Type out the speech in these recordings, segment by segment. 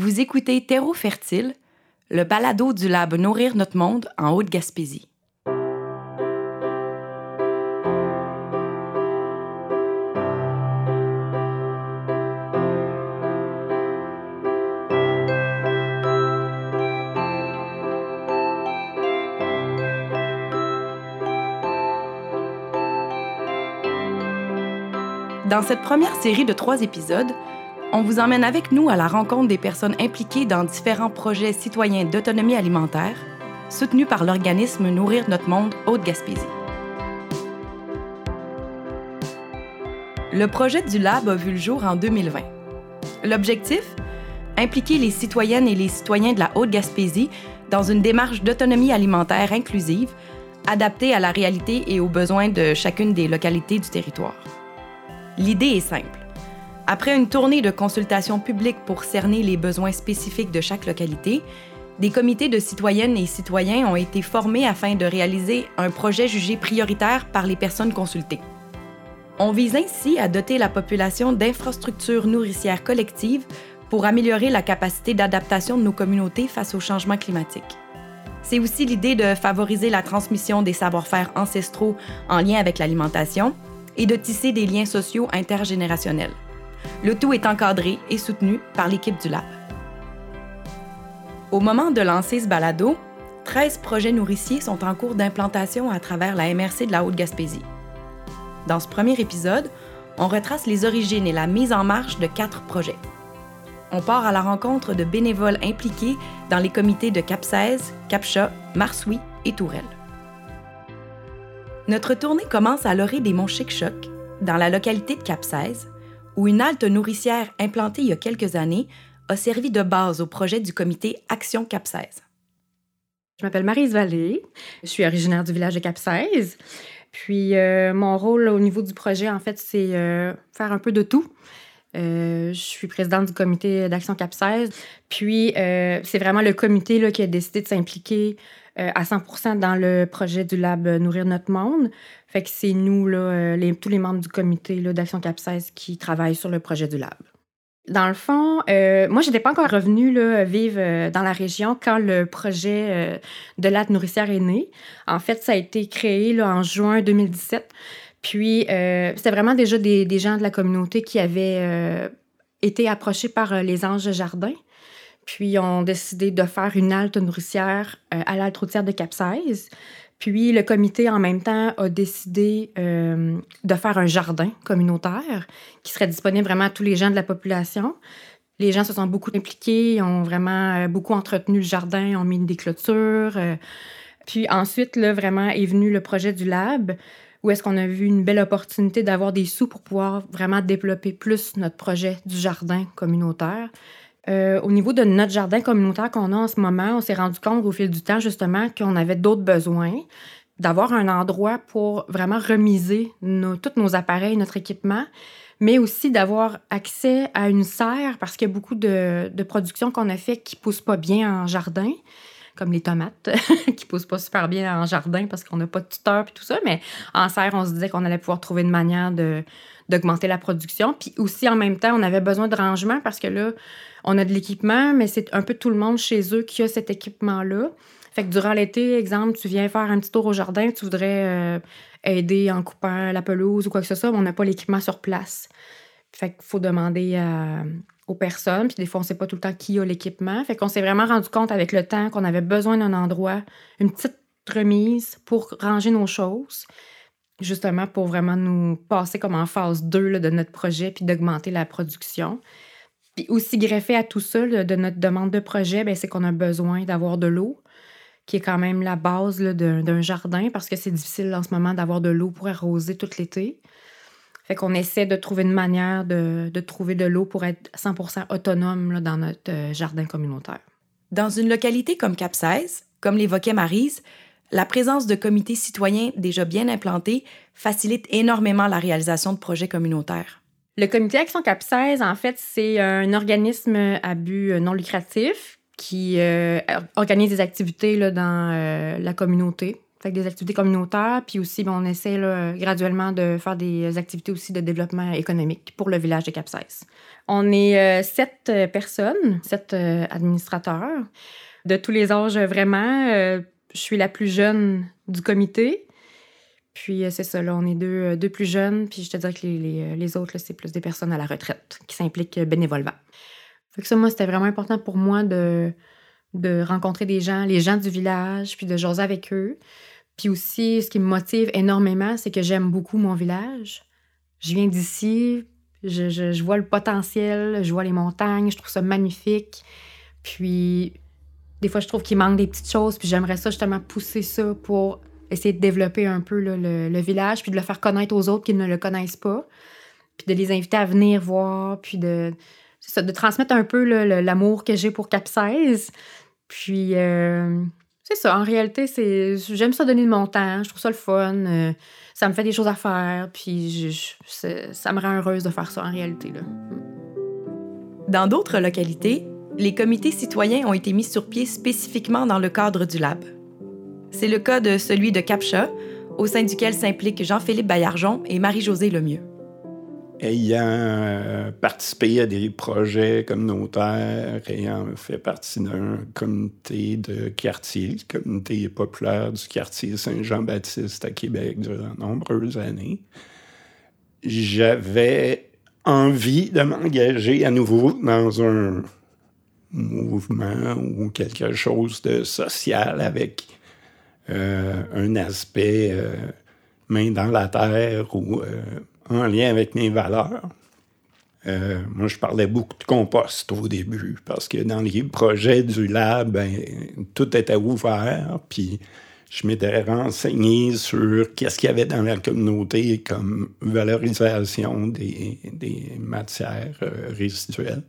Vous écoutez Terreau fertile, le balado du lab Nourrir notre monde en Haute-Gaspésie. Dans cette première série de trois épisodes, on vous emmène avec nous à la rencontre des personnes impliquées dans différents projets citoyens d'autonomie alimentaire, soutenus par l'organisme Nourrir notre monde Haute-Gaspésie. Le projet du Lab a vu le jour en 2020. L'objectif? Impliquer les citoyennes et les citoyens de la Haute-Gaspésie dans une démarche d'autonomie alimentaire inclusive, adaptée à la réalité et aux besoins de chacune des localités du territoire. L'idée est simple. Après une tournée de consultation publique pour cerner les besoins spécifiques de chaque localité, des comités de citoyennes et citoyens ont été formés afin de réaliser un projet jugé prioritaire par les personnes consultées. On vise ainsi à doter la population d'infrastructures nourricières collectives pour améliorer la capacité d'adaptation de nos communautés face au changement climatique. C'est aussi l'idée de favoriser la transmission des savoir-faire ancestraux en lien avec l'alimentation, et de tisser des liens sociaux intergénérationnels. Le tout est encadré et soutenu par l'équipe du Lab. Au moment de lancer ce balado, 13 projets nourriciers sont en cours d'implantation à travers la MRC de la Haute-Gaspésie. Dans ce premier épisode, on retrace les origines et la mise en marche de quatre projets. On part à la rencontre de bénévoles impliqués dans les comités de Cap-16, Capcha, Marsouis et Tourelle. Notre tournée commence à l'orée des monts Chic-Choc, dans la localité de Cap-16, où une halte nourricière implantée il y a quelques années a servi de base au projet du comité Action Cap-16. Je m'appelle Marise Vallée, je suis originaire du village de Cap-16. Puis euh, mon rôle au niveau du projet, en fait, c'est euh, faire un peu de tout. Euh, je suis présidente du comité d'action Cap-16. Puis c'est vraiment le comité là, qui a décidé de s'impliquer euh, à 100 dans le projet du Lab Nourrir notre monde. Fait que c'est nous, là, euh, tous les membres du comité d'Action Cap 16 qui travaillent sur le projet du Lab. Dans le fond, euh, moi, je n'étais pas encore revenue là, vivre dans la région quand le projet de l'aide nourricière est né. En fait, ça a été créé là, en juin 2017. Puis, c'était vraiment déjà des, des, gens de la communauté qui avaient été approchés par les anges jardins puis ont décidé de faire une halte nourricière euh, à l'halte routière de cap Puis le comité, en même temps, a décidé euh, de faire un jardin communautaire qui serait disponible vraiment à tous les gens de la population. Les gens se sont beaucoup impliqués, ont vraiment euh, beaucoup entretenu le jardin, ont mis des clôtures. Puis ensuite, là, vraiment est venu le projet du lab, où est-ce qu'on a vu une belle opportunité d'avoir des sous pour pouvoir vraiment développer plus notre projet du jardin communautaire. Euh, au niveau de notre jardin communautaire qu'on a en ce moment, on s'est rendu compte au fil du temps justement qu'on avait d'autres besoins, d'avoir un endroit pour vraiment remiser tous nos appareils, notre équipement, mais aussi d'avoir accès à une serre parce qu'il y a beaucoup de, productions qu'on a fait qui poussent pas bien en jardin comme les tomates, qui poussent pas super bien en jardin parce qu'on n'a pas de tuteur et tout ça. Mais en serre, on se disait qu'on allait pouvoir trouver une manière d'augmenter la production. Puis aussi, en même temps, on avait besoin de rangement parce que là, on a de l'équipement, mais c'est un peu tout le monde chez eux qui a cet équipement-là. Fait que durant l'été, exemple, tu viens faire un petit tour au jardin, tu voudrais euh, aider en coupant la pelouse ou quoi que ce soit, mais on n'a pas l'équipement sur place. Fait qu'il faut demander aux personnes. Puis des fois, on ne sait pas tout le temps qui a l'équipement. Fait qu'on s'est vraiment rendu compte avec le temps qu'on avait besoin d'un endroit, une petite remise pour ranger nos choses justement pour vraiment nous passer comme en phase 2 de notre projet puis d'augmenter la production. Puis aussi greffé à tout ça de notre demande de projet, ben, c'est qu'on a besoin d'avoir de l'eau, qui est quand même la base d'un jardin parce que c'est difficile en ce moment d'avoir de l'eau pour arroser tout l'été. Fait qu'on essaie de trouver une manière de, de trouver de l'eau pour être 100% autonome là, dans notre euh, jardin communautaire. Dans une localité comme Cap 16, comme l'évoquait Marise, la présence de comités citoyens déjà bien implantés facilite énormément la réalisation de projets communautaires. Le comité Action Cap 16, en fait, c'est un organisme à but non lucratif qui euh, organise des activités là, dans euh, la communauté Fait des activités communautaires, puis aussi, ben, on essaie graduellement de faire des activités aussi de développement économique pour le village de cap On est euh, sept euh, personnes, sept euh, administrateurs, de tous les âges vraiment. je suis la plus jeune du comité. Puis c'est ça, là, on est deux, deux, plus jeunes, puis je te dirais que les, les, autres, c'est plus des personnes à la retraite qui s'impliquent bénévolement. Fait que ça, moi, c'était vraiment important pour moi de, de rencontrer des gens, les gens du village, puis de jaser avec eux. Puis aussi, ce qui me motive énormément, c'est que j'aime beaucoup mon village. Je viens d'ici, je, vois le potentiel, je vois les montagnes, je trouve ça magnifique. Puis, des fois, je trouve qu'il manque des petites choses, puis j'aimerais ça justement pousser ça pour essayer de développer un peu le, village, puis de le faire connaître aux autres qui ne le connaissent pas, puis de les inviter à venir voir, puis de, de transmettre un peu l'amour que j'ai pour Cap Puis, euh, c'est ça, en réalité, j'aime ça donner de mon temps, je trouve ça le fun, euh, ça me fait des choses à faire, puis ça me rend heureuse de faire ça en réalité. Dans d'autres localités, les comités citoyens ont été mis sur pied spécifiquement dans le cadre du lab. C'est le cas de celui de Capcha, au sein duquel s'impliquent Jean-Philippe Baillargeon et Marie-Josée Lemieux ayant euh, participé à des projets communautaires, ayant fait partie d'un comité de quartier, le comité populaire du quartier Saint-Jean-Baptiste à Québec durant de nombreuses années, j'avais envie de m'engager à nouveau dans un mouvement ou quelque chose de social avec euh, un aspect euh, main dans la terre ou en lien avec mes valeurs. Euh, moi, je parlais beaucoup de compost au début parce que dans les projets du lab, ben, tout était ouvert. Puis je m'étais renseigné sur qu'est-ce qu'il y avait dans la communauté comme valorisation des, matières euh, résiduelles.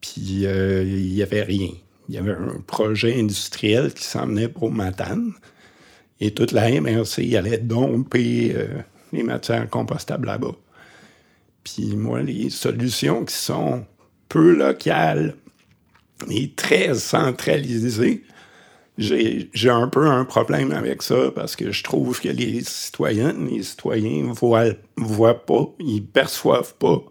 Puis euh, il n'y avait rien. Il y avait un projet industriel qui s'emmenait pour Matane. Et toute la MRC allait domper les matières compostables là-bas. Puis moi, les solutions qui sont peu locales et très centralisées, j'ai un peu un problème avec ça parce que je trouve que les citoyennes, les citoyens voient, voient pas, ils perçoivent pas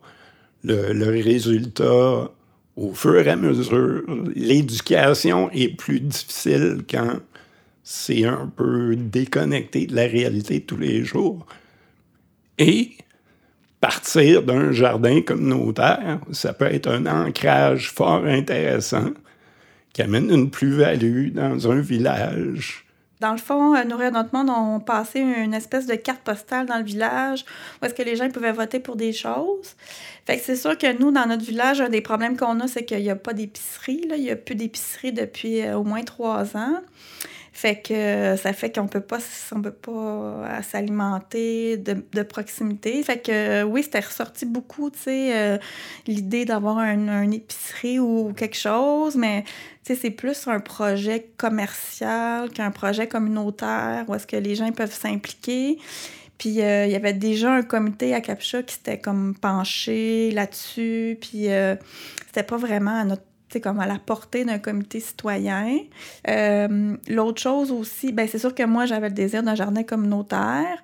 le, le résultat au fur et à mesure. L'éducation est plus difficile quand c'est un peu déconnecté de la réalité de tous les jours. Et partir d'un jardin communautaire, ça peut être un ancrage fort intéressant qui amène une plus-value dans un village. Dans le fond, euh, Nourrir notre monde ont passé une espèce de carte postale dans le village où est-ce que les gens pouvaient voter pour des choses. C'est sûr que nous, dans notre village, un des problèmes qu'on a, c'est qu'il n'y a pas d'épicerie. Il n'y a plus d'épicerie depuis euh, au moins trois ans. Fait que ça fait qu'on peut pas, on peut pas euh, s'alimenter de, proximité. Fait que oui, c'était ressorti beaucoup, tu sais, euh, l'idée d'avoir un, épicerie ou quelque chose, mais tu sais, c'est plus un projet commercial qu'un projet communautaire où est-ce que les gens peuvent s'impliquer. Puis euh, il y avait déjà un comité à Capcha qui s'était comme penché là-dessus. Puis c'était pas vraiment à notre comme à la portée d'un comité citoyen. Euh, l'autre chose aussi, ben c'est sûr que moi, j'avais le désir d'un jardin communautaire.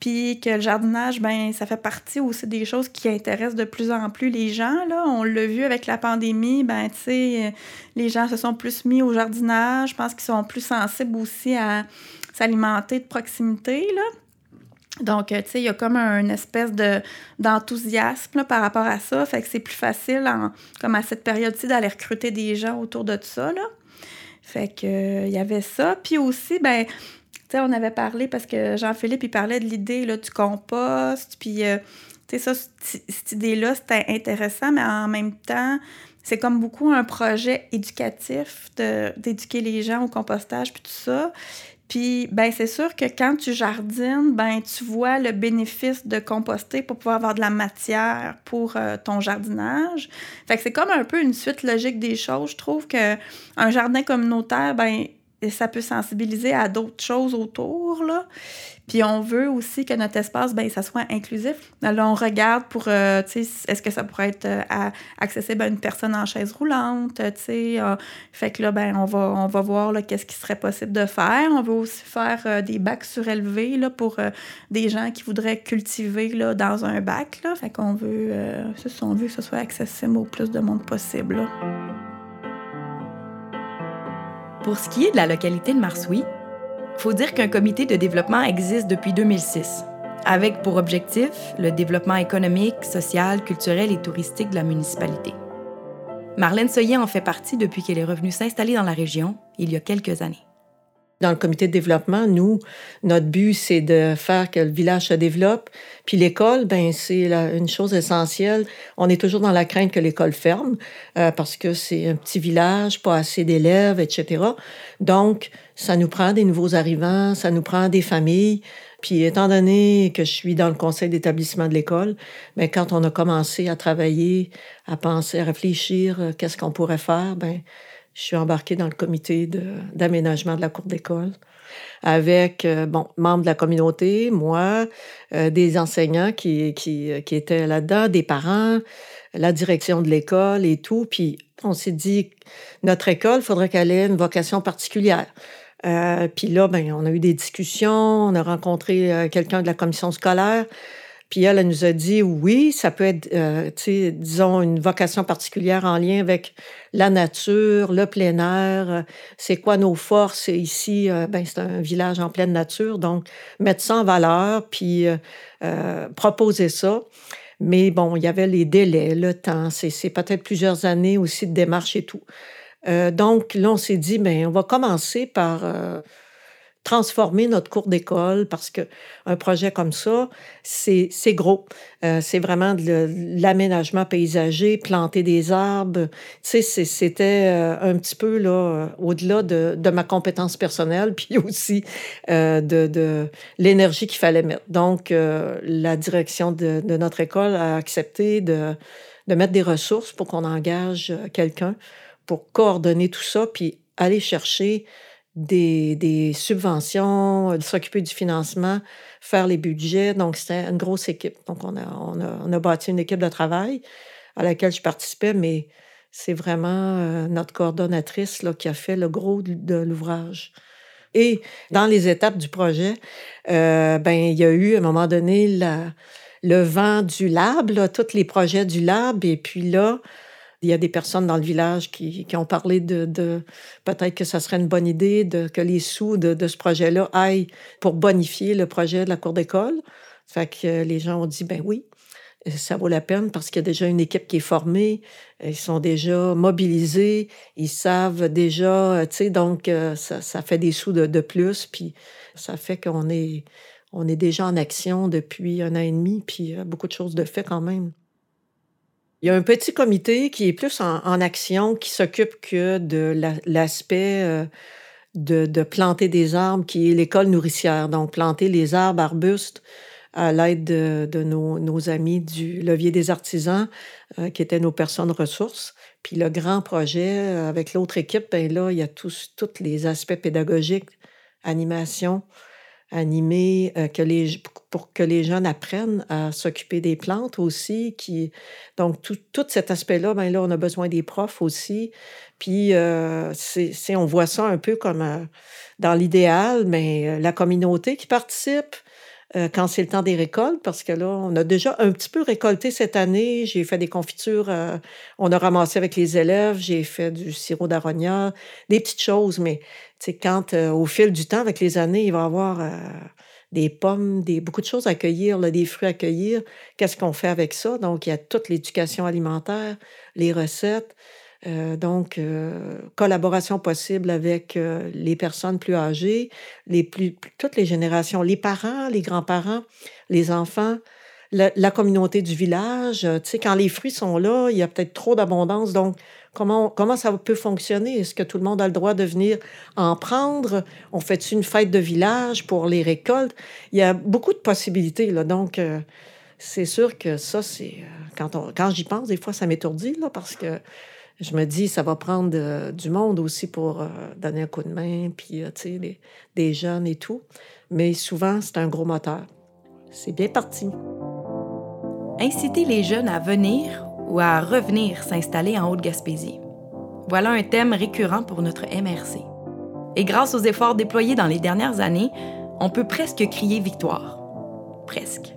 Puis que le jardinage, ben ça fait partie aussi des choses qui intéressent de plus en plus les gens. Là. On l'a vu avec la pandémie, ben sais, les gens se sont plus mis au jardinage. Je pense qu'ils sont plus sensibles aussi à s'alimenter de proximité. Donc, euh, tu sais, il y a comme un espèce de, d'enthousiasme par rapport à ça. Fait que c'est plus facile, comme à cette période-ci, d'aller recruter des gens autour de ça. Là. Fait que il y avait ça. Puis aussi, ben, tu sais, on avait parlé parce que Jean-Philippe, il parlait de l'idée là, du compost. Puis, euh, tu sais, ça, cette idée-là, c'était intéressant, mais en même temps, c'est comme beaucoup un projet éducatif d'éduquer les gens au compostage puis tout ça. Puis, ben, c'est sûr que quand tu jardines, ben, tu vois le bénéfice de composter pour pouvoir avoir de la matière pour euh, ton jardinage. Fait que c'est comme un peu une suite logique des choses. Je trouve que un jardin communautaire, ben, ça peut sensibiliser à d'autres choses autour. Puis on veut aussi que notre espace, ben, ça soit inclusif. Là, on regarde pour, euh, tu sais, est-ce que ça pourrait être euh, accessible à une personne en chaise roulante, tu sais. Euh, fait que là, ben, on va, on va voir qu'est-ce qui serait possible de faire. On veut aussi faire des bacs surélevés là, pour des gens qui voudraient cultiver là, dans un bac. Là. Fait qu'on veut, on veut que ce soit accessible au plus de monde possible. Pour ce qui est de la localité de Marsoui, faut dire qu'un comité de développement existe depuis 2006, avec pour objectif le développement économique, social, culturel et touristique de la municipalité. Marlène Soyer en fait partie depuis qu'elle est revenue s'installer dans la région il y a quelques années. Dans le comité de développement, nous, notre but, c'est de faire que le village se développe. Puis l'école, ben c'est une chose essentielle. On est toujours dans la crainte que l'école ferme euh, parce que c'est un petit village, pas assez d'élèves, etc. Donc, ça nous prend des nouveaux arrivants, ça nous prend des familles. Puis étant donné que je suis dans le conseil d'établissement de l'école, mais ben, quand on a commencé à travailler, à penser, à réfléchir, euh, qu'est-ce qu'on pourrait faire, ben je suis embarquée dans le comité d'aménagement de, la cour d'école avec, euh, bon, membres de la communauté, moi, euh, des enseignants qui, qui, qui étaient là-dedans, des parents, la direction de l'école et tout. Puis on s'est dit, notre école, il faudrait qu'elle ait une vocation particulière. Euh, puis là, ben, on a eu des discussions, on a rencontré euh, quelqu'un de la commission scolaire. Puis elle, elle nous a dit oui, ça peut être, euh, disons, une vocation particulière en lien avec la nature, le plein air. C'est quoi nos forces? Ici? ben, c'est un village en pleine nature, donc mettre ça en valeur, puis proposer ça. Mais bon, il y avait les délais, le temps, c'est peut-être plusieurs années aussi de démarche et tout. Euh, donc, là, on s'est dit, ben, on va commencer par euh, transformer notre cours d'école parce qu'un projet comme ça, c'est gros. Euh, c'est vraiment de l'aménagement paysager, planter des arbres. Tu sais, c'était un petit peu là au-delà de, de, ma compétence personnelle, puis aussi de, de l'énergie qu'il fallait mettre. Donc, la direction de, de, notre école a accepté de, de mettre des ressources pour qu'on engage quelqu'un pour coordonner tout ça, puis aller chercher des, des subventions, euh, s'occuper du financement, faire les budgets. Donc, c'était une grosse équipe. Donc, on a, on, a, on a bâti une équipe de travail à laquelle je participais, mais c'est vraiment euh, notre coordonnatrice là, qui a fait le gros de, l'ouvrage. Et dans les étapes du projet, euh, ben, il y a eu à un moment donné la, le vent du lab, là, tous les projets du lab, et puis là, il y a des personnes dans le village qui, ont parlé de, peut-être que ça serait une bonne idée de, que les sous de, ce projet-là aillent pour bonifier le projet de la cour d'école. Fait que les gens ont dit, ben oui, ça vaut la peine parce qu'il y a déjà une équipe qui est formée, ils sont déjà mobilisés, ils savent déjà, tu sais, donc euh, ça, fait des sous de, plus, puis ça fait qu'on est, on est déjà en action depuis un an et demi, puis beaucoup de choses de fait quand même. Il y a un petit comité qui est plus en, action, qui s'occupe que de l'aspect euh, de, planter des arbres, qui est l'école nourricière. Donc, planter les arbres, arbustes, à l'aide de, nos, amis du levier des artisans, euh, qui étaient nos personnes ressources. Puis le grand projet, euh, avec l'autre équipe, ben là, il y a tous, tous les aspects pédagogiques, animation, animer, euh, que les, pour que les jeunes apprennent à s'occuper des plantes aussi. Qui, donc, tout, tout cet aspect-là, ben là, on a besoin des profs aussi. Puis, euh, c'est, on voit ça un peu comme euh, dans l'idéal, mais la communauté qui participe, quand c'est le temps des récoltes, parce que là, on a déjà un petit peu récolté cette année. J'ai fait des confitures, on a ramassé avec les élèves, j'ai fait du sirop d'aronia, des petites choses, mais quand, euh, au fil du temps, avec les années, il va y avoir euh, des pommes, des, beaucoup de choses à cueillir, des fruits à cueillir. Qu'est-ce qu'on fait avec ça? Donc, il y a toute l'éducation alimentaire, les recettes. Euh, donc, collaboration possible avec les personnes plus âgées, les plus, toutes les générations, les parents, les grands-parents, les enfants, la, communauté du village. tu sais, quand les fruits sont là, il y a peut-être trop d'abondance. Donc, Comment, comment ça peut fonctionner? Est-ce que tout le monde a le droit de venir en prendre? On fait une fête de village pour les récoltes? Il y a beaucoup de possibilités. Là. Donc, euh, c'est sûr que ça, c'est. Euh, quand, quand j'y pense, des fois, ça m'étourdit, là, parce que je me dis, ça va prendre du monde aussi pour donner un coup de main, puis, tu sais, des jeunes et tout. Mais souvent, c'est un gros moteur. C'est bien parti. Inciter les jeunes à venir ou à revenir s'installer en Haute-Gaspésie. Voilà un thème récurrent pour notre MRC. Et grâce aux efforts déployés dans les dernières années, on peut presque crier victoire. Presque.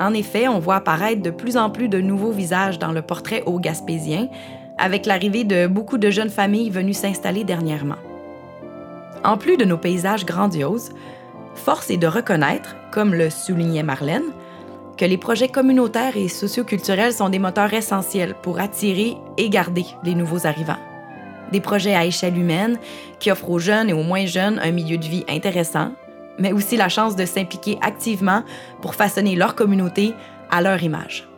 En effet, on voit apparaître de plus en plus de nouveaux visages dans le portrait haut-gaspésien, avec l'arrivée de beaucoup de jeunes familles venues s'installer dernièrement. En plus de nos paysages grandioses, force est de reconnaître, comme le soulignait Marlène, que les projets communautaires et socioculturels sont des moteurs essentiels pour attirer et garder les nouveaux arrivants. Des projets à échelle humaine qui offrent aux jeunes et aux moins jeunes un milieu de vie intéressant, mais aussi la chance de s'impliquer activement pour façonner leur communauté à leur image.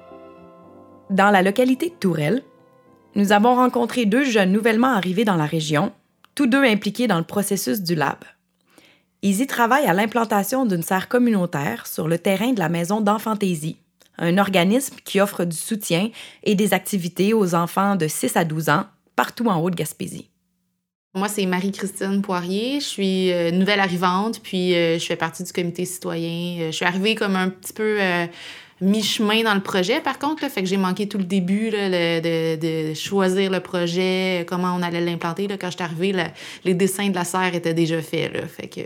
Dans la localité de Tourelle, nous avons rencontré deux jeunes nouvellement arrivés dans la région, tous deux impliqués dans le processus du lab. Ils y travaillent à l'implantation d'une serre communautaire sur le terrain de la maison d'Enfantaisie, un organisme qui offre du soutien et des activités aux enfants de 6 à 12 ans partout en Haute-Gaspésie. Moi, c'est Marie-Christine Poirier. Je suis euh, nouvelle arrivante, puis euh, je fais partie du comité citoyen. Euh, je suis arrivée comme un petit peu mi-chemin dans le projet, par contre. Là, fait que j'ai manqué tout le début de, de, choisir le projet, comment on allait l'implanter. Quand je suis arrivée, les dessins de la serre étaient déjà faits. Là, fait que,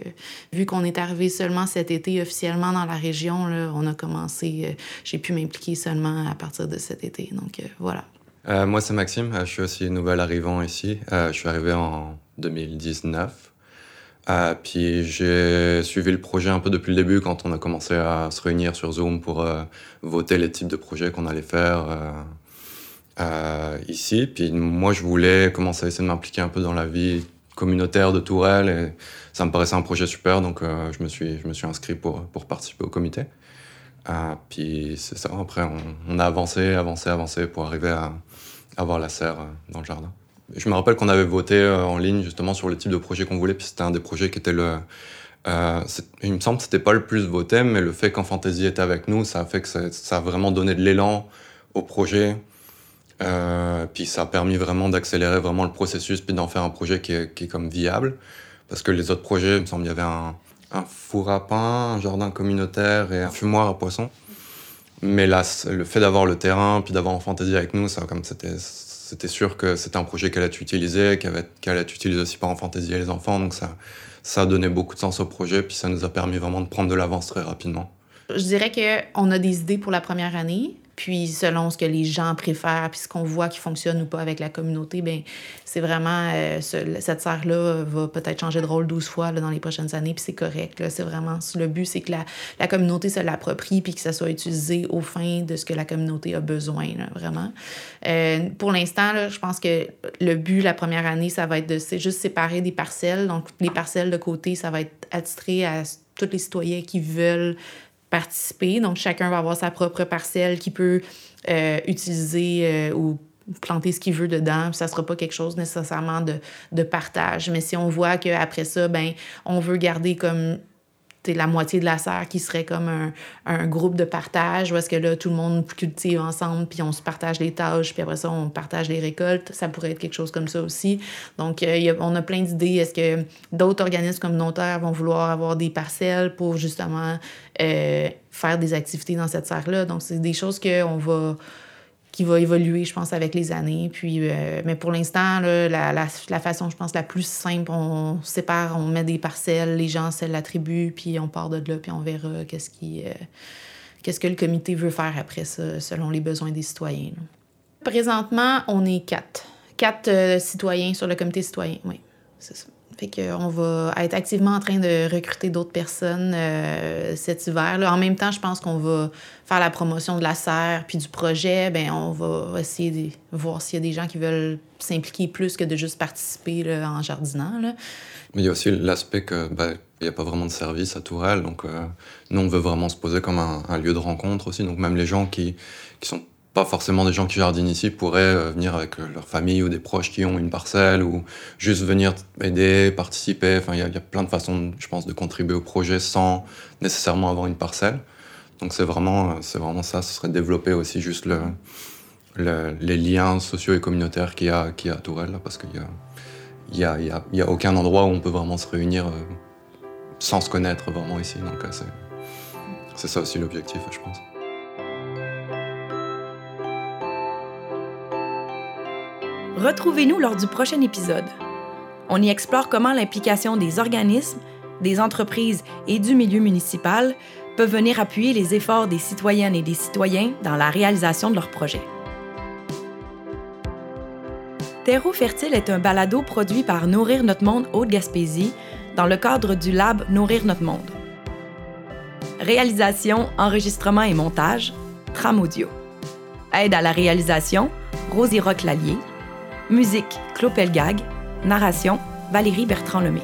vu qu'on est arrivé seulement cet été officiellement dans la région, là, on a commencé. Euh, j'ai pu m'impliquer seulement à partir de cet été. Donc, euh, voilà. Euh, moi, c'est Maxime. Je suis aussi nouvel arrivant ici. je suis arrivé en 2019. Euh, puis j'ai suivi le projet un peu depuis le début quand on a commencé à se réunir sur Zoom pour euh, voter les types de projets qu'on allait faire euh, ici. Puis moi, je voulais commencer à essayer de m'impliquer un peu dans la vie communautaire de Tourelle et ça me paraissait un projet super, donc je, me suis, je me suis inscrit pour, pour participer au comité. puis c'est ça, après on, on, a avancé, avancé, avancé pour arriver à avoir la serre dans le jardin. Je me rappelle qu'on avait voté euh, en ligne justement sur le type de projet qu'on voulait, puis c'était un des projets qui était le. Euh, il me semble que c'était pas le plus voté, mais le fait qu'en fantasy était avec nous, ça a fait que ça, a vraiment donné de l'élan au projet. Euh, puis ça a permis vraiment d'accélérer vraiment le processus, puis d'en faire un projet qui est, qui est, comme viable. Parce que les autres projets, il me semble, il y avait un, four à pain, un jardin communautaire et un fumoir à poissons. Mais là, le fait d'avoir le terrain, puis d'avoir en fantasy avec nous, ça, comme c'était c'était sûr que c'était un projet qu'elle allait utiliser, qu'elle être utilisé aussi par Enfantaisie et les enfants. Donc ça, ça a beaucoup de sens au projet, puis ça nous a permis vraiment de prendre de l'avance très rapidement. Je dirais qu'on a des idées pour la première année, puis selon ce que les gens préfèrent, puis ce qu'on voit qui fonctionne ou pas avec la communauté, ben c'est vraiment euh, cette serre-là va peut-être changer de rôle 12 fois dans les prochaines années, puis c'est correct. C'est vraiment le but, c'est que la, communauté se l'approprie, puis que ça soit utilisé au fin de ce que la communauté a besoin, vraiment. Euh, pour l'instant, je pense que le but la première année, ça va être de juste séparer des parcelles. Donc les parcelles de côté, ça va être attitré à tous les citoyens qui veulent participer. Donc, chacun va avoir sa propre parcelle qui peut euh, utiliser euh, ou planter ce qu'il veut dedans. Ça ne sera pas quelque chose nécessairement de, de partage. Mais si on voit qu'après ça, ben, on veut garder comme la moitié de la serre qui serait comme un, groupe de partage, où est-ce que là, tout le monde cultive ensemble, puis on se partage les tâches, puis après ça, on partage les récoltes. Ça pourrait être quelque chose comme ça aussi. Donc, euh, on a plein d'idées. Est-ce que d'autres organismes communautaires vont vouloir avoir des parcelles pour justement euh, faire des activités dans cette serre-là? Donc, c'est des choses qu'on va qui va évoluer, je pense, avec les années. Puis, euh, mais pour l'instant, la, la, la, façon, je pense, la plus simple, on sépare, on met des parcelles, les gens se l'attribuent, puis on part de là, puis on verra qu'est-ce qui, euh, qu'est-ce que le comité veut faire après ça, selon les besoins des citoyens. Présentement, on est quatre. Quatre euh, citoyens sur le comité citoyen, oui, c'est ça. Fait qu'on va être activement en train de recruter d'autres personnes euh, cet hiver. Là. En même temps, je pense qu'on va faire la promotion de la serre puis du projet. Ben, on va essayer de voir s'il y a des gens qui veulent s'impliquer plus que de juste participer en jardinant. Là. Mais il y a aussi l'aspect que ben, il n'y a pas vraiment de service à Tourelle. Donc, euh, nous, on veut vraiment se poser comme un, un, lieu de rencontre aussi. Donc, même les gens qui, qui sont pas forcément des gens qui jardinent ici pourraient euh, venir avec euh, leur famille ou des proches qui ont une parcelle ou juste venir aider, participer. Enfin, il y, a plein de façons, je pense, de contribuer au projet sans nécessairement avoir une parcelle. Donc c'est vraiment, euh, c'est vraiment ça. Ce serait développer aussi juste le, les liens sociaux et communautaires qu'il y a, qu'il y a à Tourelle, parce qu'il y a, y, a, il y, a, aucun endroit où on peut vraiment se réunir sans se connaître vraiment ici. Donc c'est, c'est ça aussi l'objectif, je pense. Retrouvez-nous lors du prochain épisode. On y explore comment l'implication des organismes, des entreprises et du milieu municipal peuvent venir appuyer les efforts des citoyennes et des citoyens dans la réalisation de leurs projets. Terreau Fertile est un balado produit par Nourrir notre monde Haute-Gaspésie dans le cadre du Lab Nourrir notre monde. Réalisation, enregistrement et montage, Tram Audio. Aide à la réalisation, Rosie Roch-Lallier. Musique, Claude Pelgag. Narration, Valérie Bertrand-Lemay.